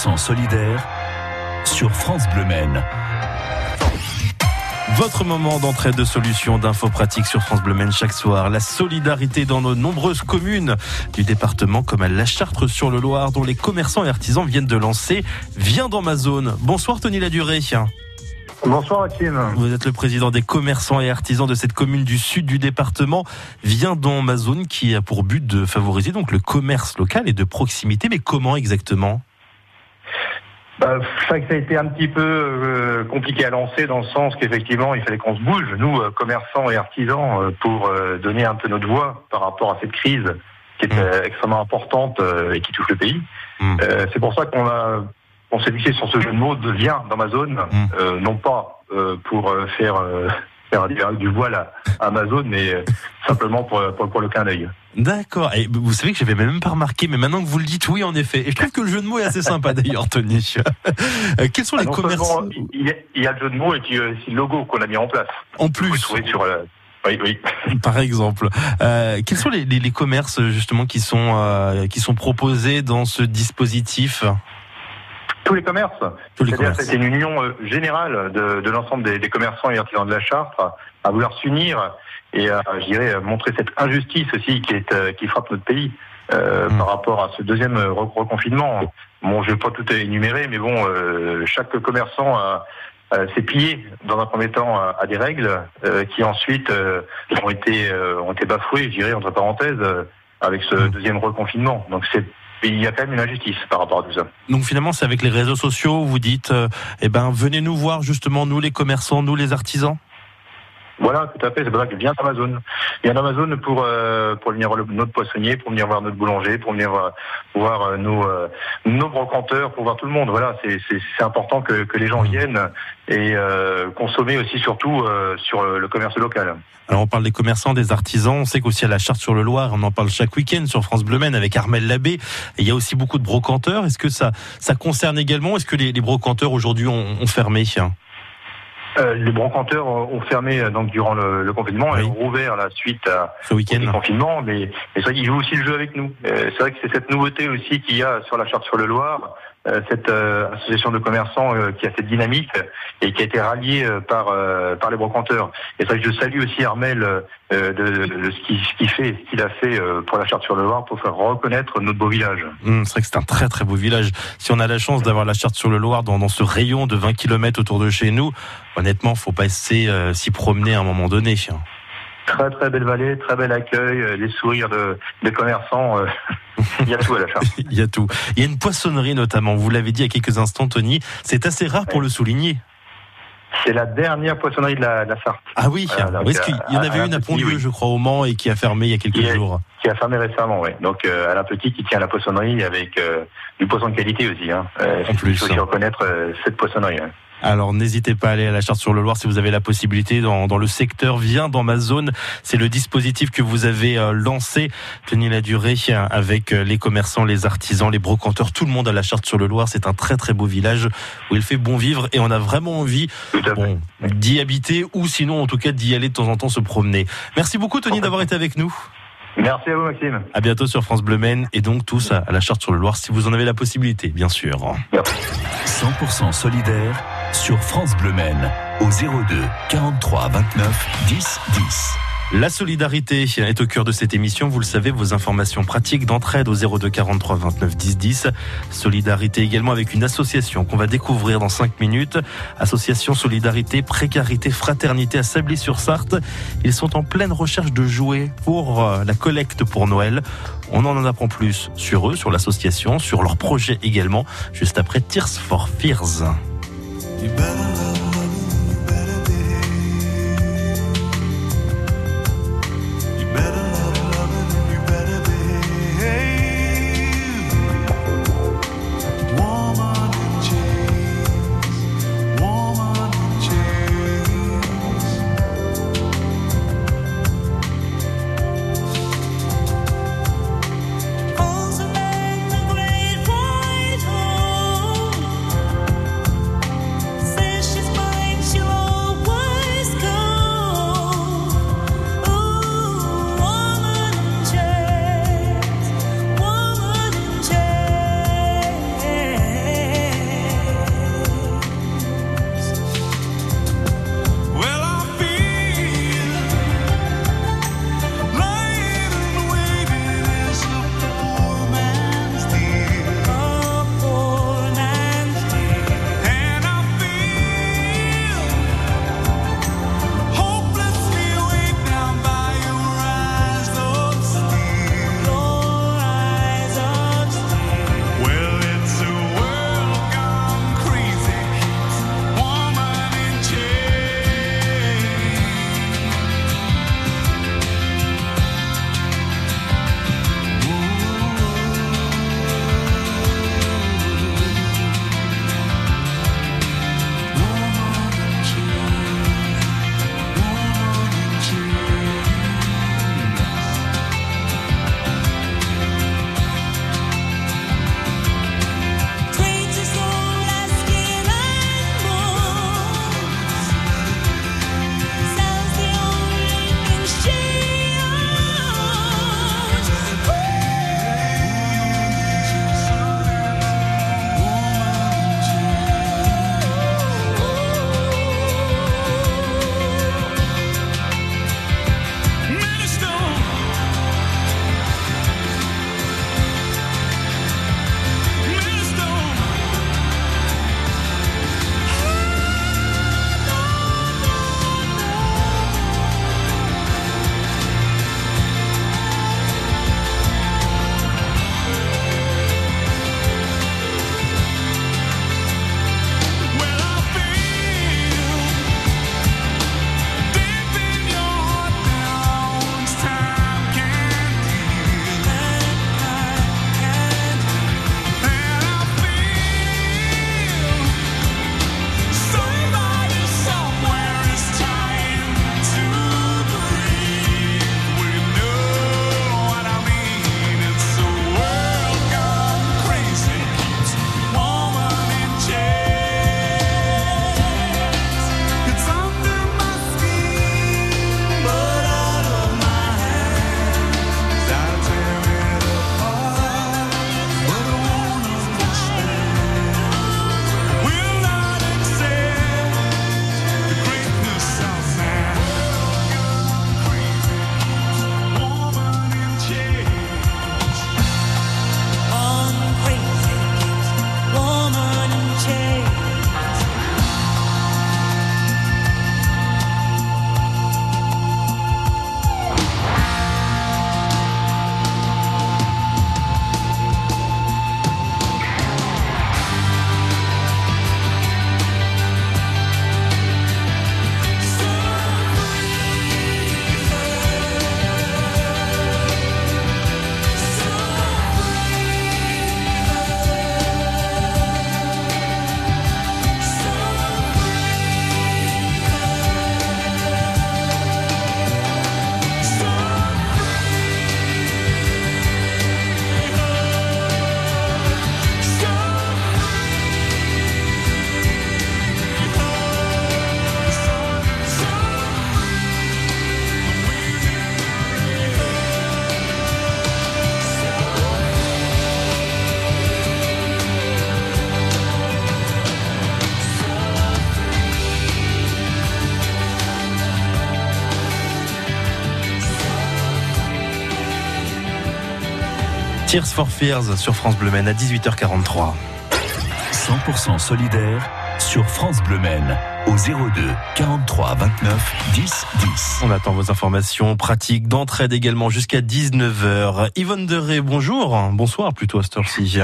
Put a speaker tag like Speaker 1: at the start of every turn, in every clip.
Speaker 1: 100% solidaire sur France Bleu Maine.
Speaker 2: Votre moment d'entrée de solutions, d'infos pratiques sur France Bleu Maine chaque soir. La solidarité dans nos nombreuses communes du département comme à La Chartre sur le Loir dont les commerçants et artisans viennent de lancer Viens dans ma zone. Bonsoir Tony Ladurée.
Speaker 3: Bonsoir Hakim.
Speaker 2: Vous êtes le président des commerçants et artisans de cette commune du sud du département. Viens dans ma zone qui a pour but de favoriser donc le commerce local et de proximité. Mais comment exactement?
Speaker 3: Bah, ça a été un petit peu euh, compliqué à lancer dans le sens qu'effectivement il fallait qu'on se bouge, nous euh, commerçants et artisans, euh, pour donner un peu notre voix par rapport à cette crise qui est mmh. extrêmement importante et qui touche le pays. Mmh. C'est pour ça qu'on a on s'est fixé sur ce jeu de mots de viens dans ma zone, mmh. non pas pour faire faire du voile à Amazon, mais euh, simplement pour, pour, le clin d'œil.
Speaker 2: D'accord. Et vous savez que j'avais même pas remarqué, mais maintenant que vous le dites, oui, en effet. Et je trouve que le jeu de mots est assez sympa d'ailleurs, Tony. Euh, quels sont les ah commerces
Speaker 3: il, y a, le jeu de mots et puis euh, le logo qu'on a mis en place.
Speaker 2: En plus.
Speaker 3: Sur, oui, oui.
Speaker 2: Par exemple, euh, quels sont les, les, les, commerces justement qui sont qui sont proposés dans ce dispositif?
Speaker 3: Tous les commerces. C'est-à-dire c'est une union euh, générale de, de l'ensemble des, des, commerçants et artisans de la Chartre à vouloir s'unir et à, je dirais, montrer cette injustice aussi qui, est, euh, qui frappe notre pays euh, mm. par rapport à ce deuxième reconfinement. Bon, je vais pas tout énumérer, mais bon, euh, chaque commerçant a, s'est plié dans un premier temps à, des règles qui ensuite ont été ont été bafouées, je dirais entre parenthèses, avec ce mm. deuxième reconfinement. Donc c'est il y a quand même une injustice par rapport à tout ça.
Speaker 2: Donc finalement, c'est avec les réseaux sociaux, vous dites, euh, eh ben, venez nous voir justement, nous les commerçants, nous les artisans?
Speaker 3: Voilà, tout à fait. C'est pour ça que viens Amazon. Viens Amazon pour euh, pour venir voir notre poissonnier, pour venir voir notre boulanger, pour venir voir, voir euh, nos euh, nos brocanteurs, pour voir tout le monde. Voilà, c'est c'est important que que les gens viennent et consommer aussi surtout sur le commerce local.
Speaker 2: Alors on parle des commerçants, des artisans. On sait qu'aussi à la Charte sur le Loir, on en parle chaque week-end sur France Bleu Maine avec Armel Labbé. il y a aussi beaucoup de brocanteurs. Est-ce que ça ça concerne également? Est-ce que les, les brocanteurs aujourd'hui ont, ont fermé?
Speaker 3: Euh, les brocanteurs ont fermé euh, donc durant le, confinement et ont rouvert la suite à,
Speaker 2: Ce week-end.
Speaker 3: au confinement, mais, mais c'est vrai qu'ils jouent aussi le jeu avec nous. Euh, c'est vrai que c'est cette nouveauté aussi qu'il y a sur la charte sur le Loir, euh, cette euh, association de commerçants euh, qui a cette dynamique et qui a été ralliée par par les brocanteurs. Et ça, je salue aussi Armel de, de, ce qu'il fait, ce qu'il a fait pour la charte sur le Loir pour faire reconnaître notre beau village.
Speaker 2: Mmh, c'est vrai que c'est un très très beau village. Si on a la chance d'avoir la charte sur le Loir dans, dans ce rayon de 20 km autour de chez nous, honnêtement, faut pas essayer s'y promener à un moment donné.
Speaker 3: Très très belle vallée, très bel accueil, euh, les sourires de, des commerçants. Euh, il y a tout à la charte.
Speaker 2: il y a tout. Il y a une poissonnerie notamment, vous l'avez dit il y a quelques instants Tony, c'est assez rare pour le souligner.
Speaker 3: C'est la dernière poissonnerie de la, de Sarthe.
Speaker 2: Ah oui, qu'il y en avait une à Pont-Dieu, je crois, au Mans, et qui a fermé il y a quelques jours
Speaker 3: Qui a fermé récemment, oui. Donc, euh, Alain Petit qui tient la poissonnerie avec du poisson de qualité aussi. Hein.
Speaker 2: en plus. Il
Speaker 3: faut aussi reconnaître cette poissonnerie. Hein.
Speaker 2: Alors n'hésitez pas à aller à la Charte sur le Loir si vous avez la possibilité dans, dans le secteur. Viens dans ma zone. C'est le dispositif que vous avez euh, lancé. Tenez la durée avec euh, les commerçants, les artisans, les brocanteurs, tout le monde à la Charte sur le Loir. C'est un très très beau village où il fait bon vivre et on a vraiment envie d'y habiter ou sinon en tout cas d'y aller de temps en temps se promener. Merci beaucoup Tony d'avoir été avec nous.
Speaker 3: Merci à vous Maxime.
Speaker 2: À bientôt sur France Bleu Maine et donc tous à la Charte sur le Loir si vous en avez la possibilité, bien sûr.
Speaker 1: 100% solidaire sur France Bleu Maine au 02 43 29 10 10.
Speaker 2: La solidarité est au cœur de cette émission. Vous le savez, vos informations pratiques d'entraide au 02 43 29 10 10. Solidarité également avec une association qu'on va découvrir dans 5 minutes. Association Solidarité, Précarité, Fraternité à Sablé-sur-Sarthe. Ils sont en pleine recherche de jouets pour euh, la collecte pour Noël. On en apprend plus sur eux, sur l'association, sur leur projet également, juste après Tears for Fears. Tears for Fears sur France Bleu à 18h43.
Speaker 1: 100% solidaire sur France Bleu au 02 43 29 10 10.
Speaker 2: On attend vos informations pratiques d'entraide également jusqu'à 19h. Yvonne Deré, bonjour. Bonsoir plutôt à cette heure-ci.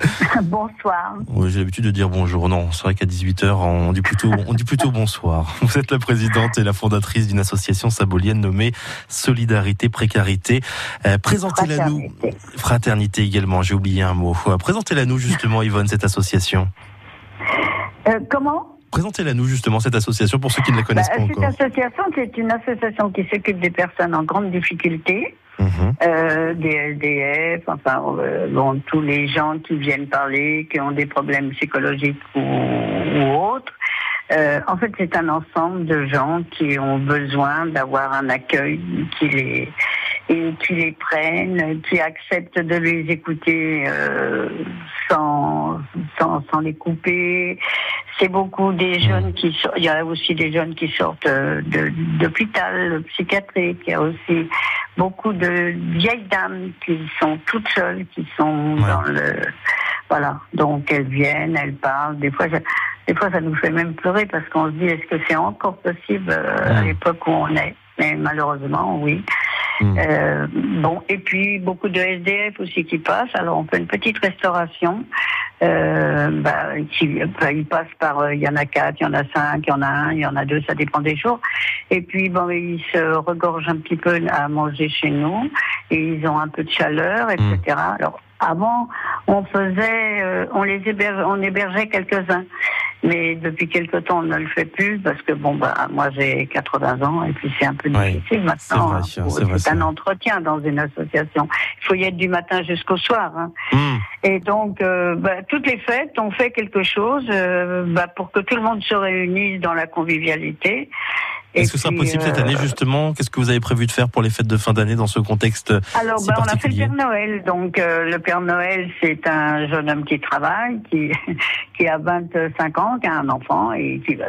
Speaker 4: bonsoir.
Speaker 2: Oui, j'ai l'habitude de dire bonjour. Non, c'est vrai qu'à 18h, on dit plutôt, on dit plutôt bonsoir. Vous êtes la présidente et la fondatrice d'une association sabolienne nommée Solidarité Précarité. Euh, présentez-la nous. Fraternité également, j'ai oublié un mot. Présentez-la nous justement, Yvonne, cette association.
Speaker 4: Euh, comment?
Speaker 2: Présentez-la nous justement cette association pour ceux qui ne la connaissent bah, pas encore.
Speaker 4: Cette association, c'est une association qui s'occupe des personnes en grande difficulté, mhm. euh, des LDF, enfin bon, tous les gens qui viennent parler, qui ont des problèmes psychologiques ou, autres. Euh, en fait, c'est un ensemble de gens qui ont besoin d'avoir un accueil qui les et qui les prennent, qui acceptent de les écouter euh, sans, sans, sans les couper. C'est beaucoup des jeunes qui sortent. Il y a aussi des jeunes qui sortent euh, d'hôpital psychiatrique. Il y a aussi beaucoup de vieilles dames qui sont toutes seules, qui sont dans le voilà. Donc elles viennent, elles parlent. Des fois, des fois, ça nous fait même pleurer parce qu'on se dit est-ce que c'est encore possible euh, à l'époque où on est? Mais malheureusement, oui. Mm. Euh, bon, et puis beaucoup de SDF aussi qui passent. Alors on fait une petite restauration. Euh, bah, qui, bah, ils passent par, euh, il y en a quatre, il y en a cinq, il y en a un, il y en a deux, ça dépend des jours. Et puis bon, ils se regorgent un petit peu à manger chez nous et ils ont un peu de chaleur, etc. Mm. Alors avant, on faisait, euh, on les hébergeait, on hébergeait quelques-uns. Mais depuis quelque temps, on ne le fait plus parce que bon, bah, moi j'ai 80 ans et puis c'est un peu difficile maintenant. C'est un entretien dans une association. Il faut y être du matin jusqu'au soir. Hein. Hmm. Et donc, euh, bah, toutes les fêtes, on fait quelque chose euh, bah, pour que tout le monde se réunisse dans la convivialité.
Speaker 2: Est-ce que c'est possible cette année euh, justement? Qu'est-ce que vous avez prévu de faire pour les fêtes de fin d'année dans ce contexte
Speaker 4: Alors, bah, on a fait le Père Noël. Donc, euh, le Père Noël, c'est un jeune homme qui travaille, qui qui a 25 ans, qui a un enfant et qui va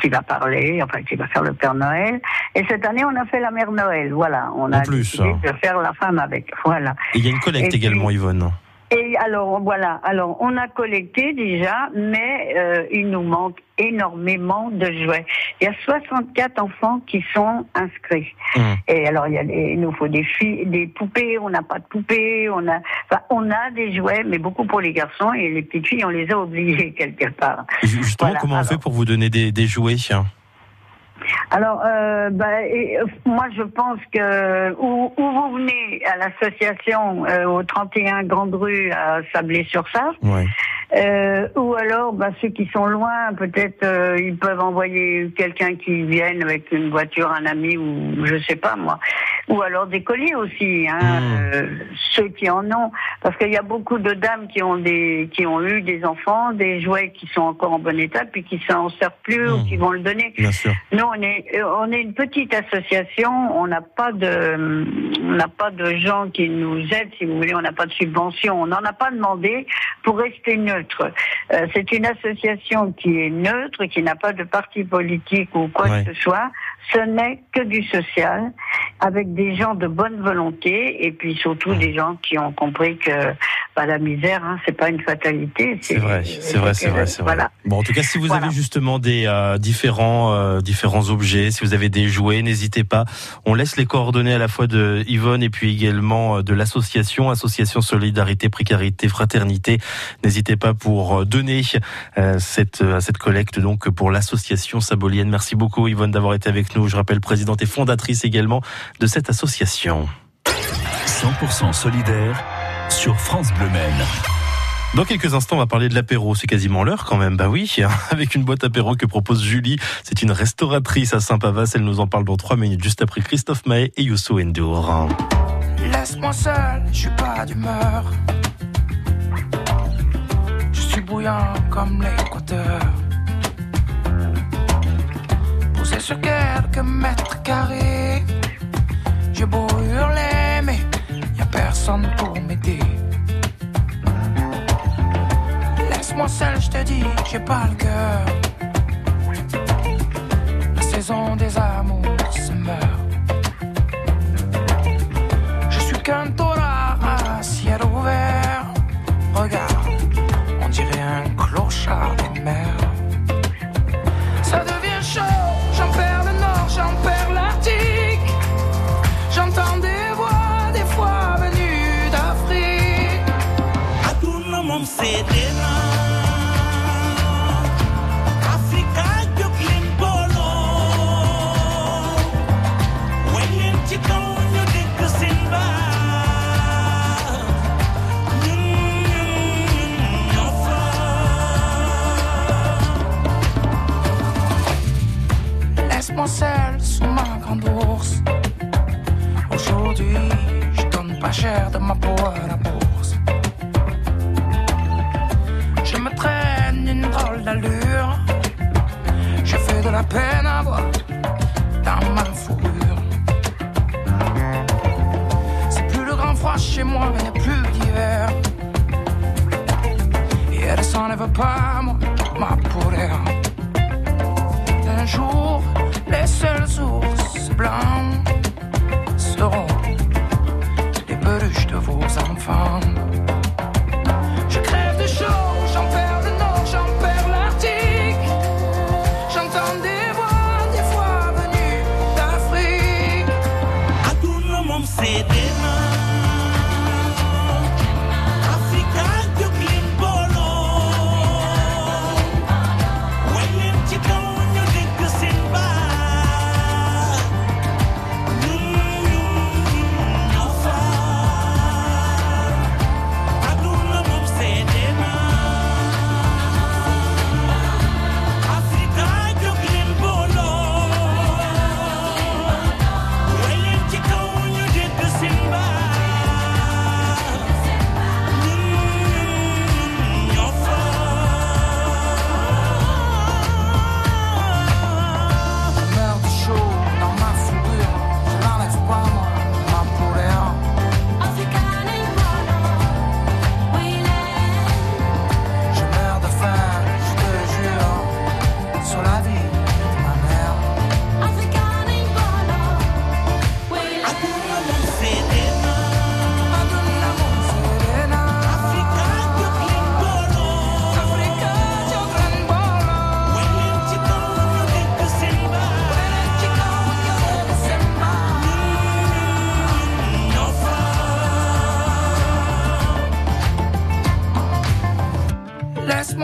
Speaker 4: qui va parler, enfin qui va faire le Père Noël. Et cette année, on a fait la Mère Noël. Voilà, on a
Speaker 2: plus, décidé
Speaker 4: de faire la femme avec. Voilà.
Speaker 2: Et il y a une collecte également, Yvonne.
Speaker 4: Et alors voilà, alors on a collecté déjà, mais euh, il nous manque énormément de jouets. Il y a 64 enfants qui sont inscrits. Mmh. Et alors il, y a il nous faut des filles, des poupées. On n'a pas de poupées. On a, enfin, on a des jouets, mais beaucoup pour les garçons et les petites filles, on les a oubliés quelque part.
Speaker 2: Justement, comment on fait pour vous donner des, des jouets
Speaker 4: alors, euh, bah, euh, moi, je pense que où, vous venez à l'association euh, au 31 Grande Rue à Sablé-sur-Sarthe. Euh, ou alors, bah, ceux qui sont loin, peut-être euh, ils peuvent envoyer quelqu'un qui vienne avec une voiture, un ami ou je sais pas moi. Ou alors des colliers aussi, hein, hmm. euh, ceux qui en ont, parce qu'il y a beaucoup de dames qui ont des, qui ont eu des enfants, des jouets qui sont encore en bon état, puis qui s'en servent plus ou hmm. qui vont le donner.
Speaker 2: Bien sûr.
Speaker 4: Nous, on est, on est une petite association, on n'a pas de, on n'a pas de gens qui nous aident, si vous voulez, on n'a pas de subvention, on n'en a pas demandé pour rester neutre. Euh, c'est une association qui est neutre, qui n'a pas de parti politique ou quoi que ce soit. Ce n'est que du social, avec des gens de bonne volonté et puis surtout des gens qui ont compris que bah, la misère, hein, c'est pas une fatalité.
Speaker 2: C'est vrai, c'est vrai, c'est vrai, c'est vrai. Bon, en tout cas, si vous avez justement des euh, différents euh, différents objets, si vous avez des jouets, n'hésitez pas. On laisse les coordonnées à la fois de Yvonne et puis également de l'association, association Solidarité, Précarité, Fraternité. N'hésitez pas pour euh, donner euh, cette, euh, cette collecte donc pour l'association Sabolienne. Merci beaucoup Yvonne d'avoir été avec nous. Je rappelle présidente et fondatrice également de cette association.
Speaker 1: 100% solidaire sur France Bleu Maine.
Speaker 2: Dans quelques instants, on va parler de l'apéro. C'est quasiment l'heure quand même. Bah oui, avec une boîte apéro que propose Julie. C'est une restauratrice à Saint-Pavas. Elle nous en parle dans trois minutes, juste après Christophe Maé et Youssou Endour.
Speaker 5: Laisse-moi seul, je suis pas d'humeur suis bouillant comme l'équateur. Sur quelques mètres carrés, j'ai beau hurler, mais y a personne pour m'aider. Laisse-moi seul, je te dis, j'ai pas le cœur. La saison des amours se meurt. Je suis qu'un tora d'allure. Je fais de la peine à voir dans ma fourrure. C'est plus le grand froid chez moi, il n'y a plus d'hiver. Et elle s'enlève pas, moi, ma peau Un jour, les seuls ours blancs seront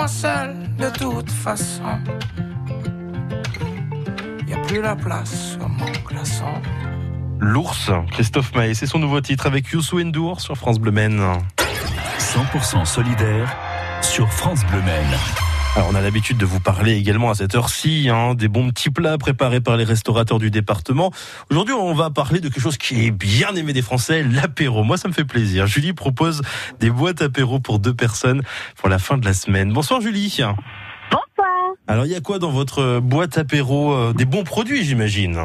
Speaker 5: Laisse-moi seul de toute façon. Y a plus la place sur mon glaçon.
Speaker 2: L'ours, Christophe Maé, c'est son nouveau titre avec Youssou N'Dour sur France Bleu Maine.
Speaker 1: 100% solidaire sur France Bleu Maine.
Speaker 2: Alors, on a l'habitude de vous parler également à cette heure-ci hein, des bons petits plats préparés par les restaurateurs du département. Aujourd'hui, on va parler de quelque chose qui est bien aimé des Français, l'apéro. Moi, ça me fait plaisir. Julie propose des boîtes apéro pour deux personnes pour la fin de la semaine. Bonsoir Julie.
Speaker 6: Bonsoir.
Speaker 2: Alors, il y a quoi dans votre boîte apéro Euh, Des bons produits, j'imagine?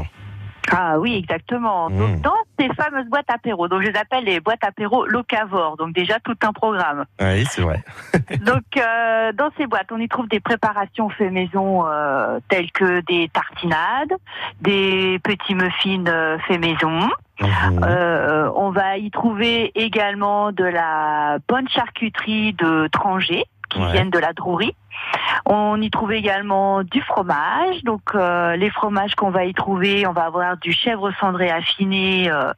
Speaker 6: Ah oui, exactement.
Speaker 2: Mmh.
Speaker 6: Donc, dans ces fameuses boîtes apéro, donc je les appelle les boîtes apéro locavores, donc déjà tout un programme.
Speaker 2: Oui, c'est vrai.
Speaker 6: donc euh, dans ces boîtes, on y trouve des préparations fait maison euh, telles que des tartinades, des petits muffins euh, fait maison.
Speaker 2: Mhm.
Speaker 6: Euh, on va y trouver également de la bonne charcuterie de Tranger qui
Speaker 2: Ouais.
Speaker 6: viennent de la Drouerie. On y trouve également du fromage. Donc euh, les fromages qu'on va y trouver, on va avoir du chèvre cendré affiné euh,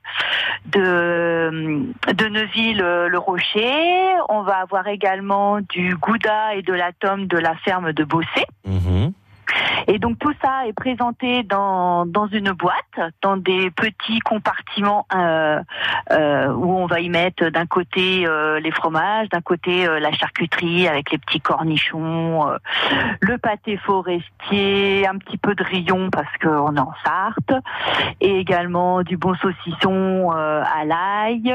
Speaker 6: de de Neuville euh, le Rocher. On va avoir également du gouda et de la tome de la ferme de Bossé.
Speaker 2: Mhm.
Speaker 6: Et donc tout ça est présenté dans, dans une boîte, dans des petits compartiments euh, euh, où on va y mettre d'un côté euh, les fromages, d'un côté euh, la charcuterie avec les petits cornichons, euh, le pâté forestier, un petit peu de rillon parce qu'on est en Sarthe, et également du bon saucisson euh, à l'ail.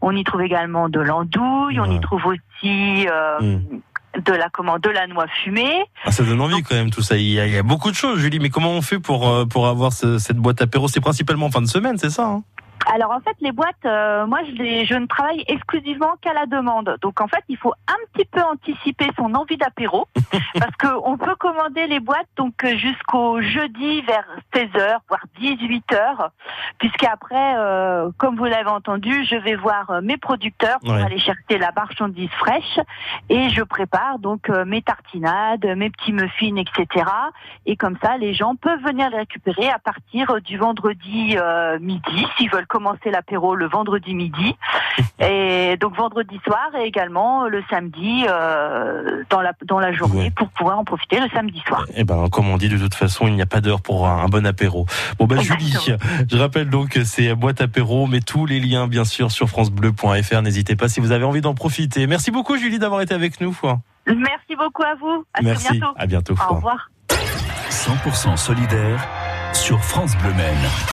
Speaker 6: On y trouve également de l'andouille, on y trouve aussi euh,
Speaker 2: Mm.
Speaker 6: De la comment de la noix fumée.
Speaker 2: Ah, ça donne envie quand même tout ça. Il y, a, il y a beaucoup de choses, Julie. Mais comment on fait pour euh, pour avoir ce- cette boîte apéro? C'est principalement en fin de semaine, c'est ça hein?
Speaker 6: Alors en fait, les boîtes, euh, moi, je, les, je ne travaille exclusivement qu'à la demande. Donc en fait, il faut un petit peu anticiper son envie d'apéro, parce qu'on peut commander les boîtes donc jusqu'au jeudi vers 16h, voire 18h, puisqu'après, euh, comme vous l'avez entendu, je vais voir euh, mes producteurs pour aller chercher la marchandise fraîche et je prépare donc euh, mes tartinades, mes petits muffins, etc. Et comme ça, les gens peuvent venir les récupérer à partir du vendredi midi s'ils veulent commencer l'apéro le vendredi midi. Et donc vendredi soir et également le samedi euh, dans la dans la journée pour pouvoir en profiter le samedi soir.
Speaker 2: Et eh ben comme on dit de toute façon, il n'y a pas d'heure pour un, bon apéro. Bon ben Julie, je rappelle donc que c'est boîte apéro, mais tous les liens bien sûr sur francebleu.fr. N'hésitez pas si vous avez envie d'en profiter. Merci beaucoup Julie d'avoir été avec nous.
Speaker 6: Merci beaucoup à vous. À
Speaker 2: Merci.
Speaker 6: bientôt.
Speaker 2: À bientôt.
Speaker 6: Au revoir.
Speaker 1: 100% solidaire sur France Bleu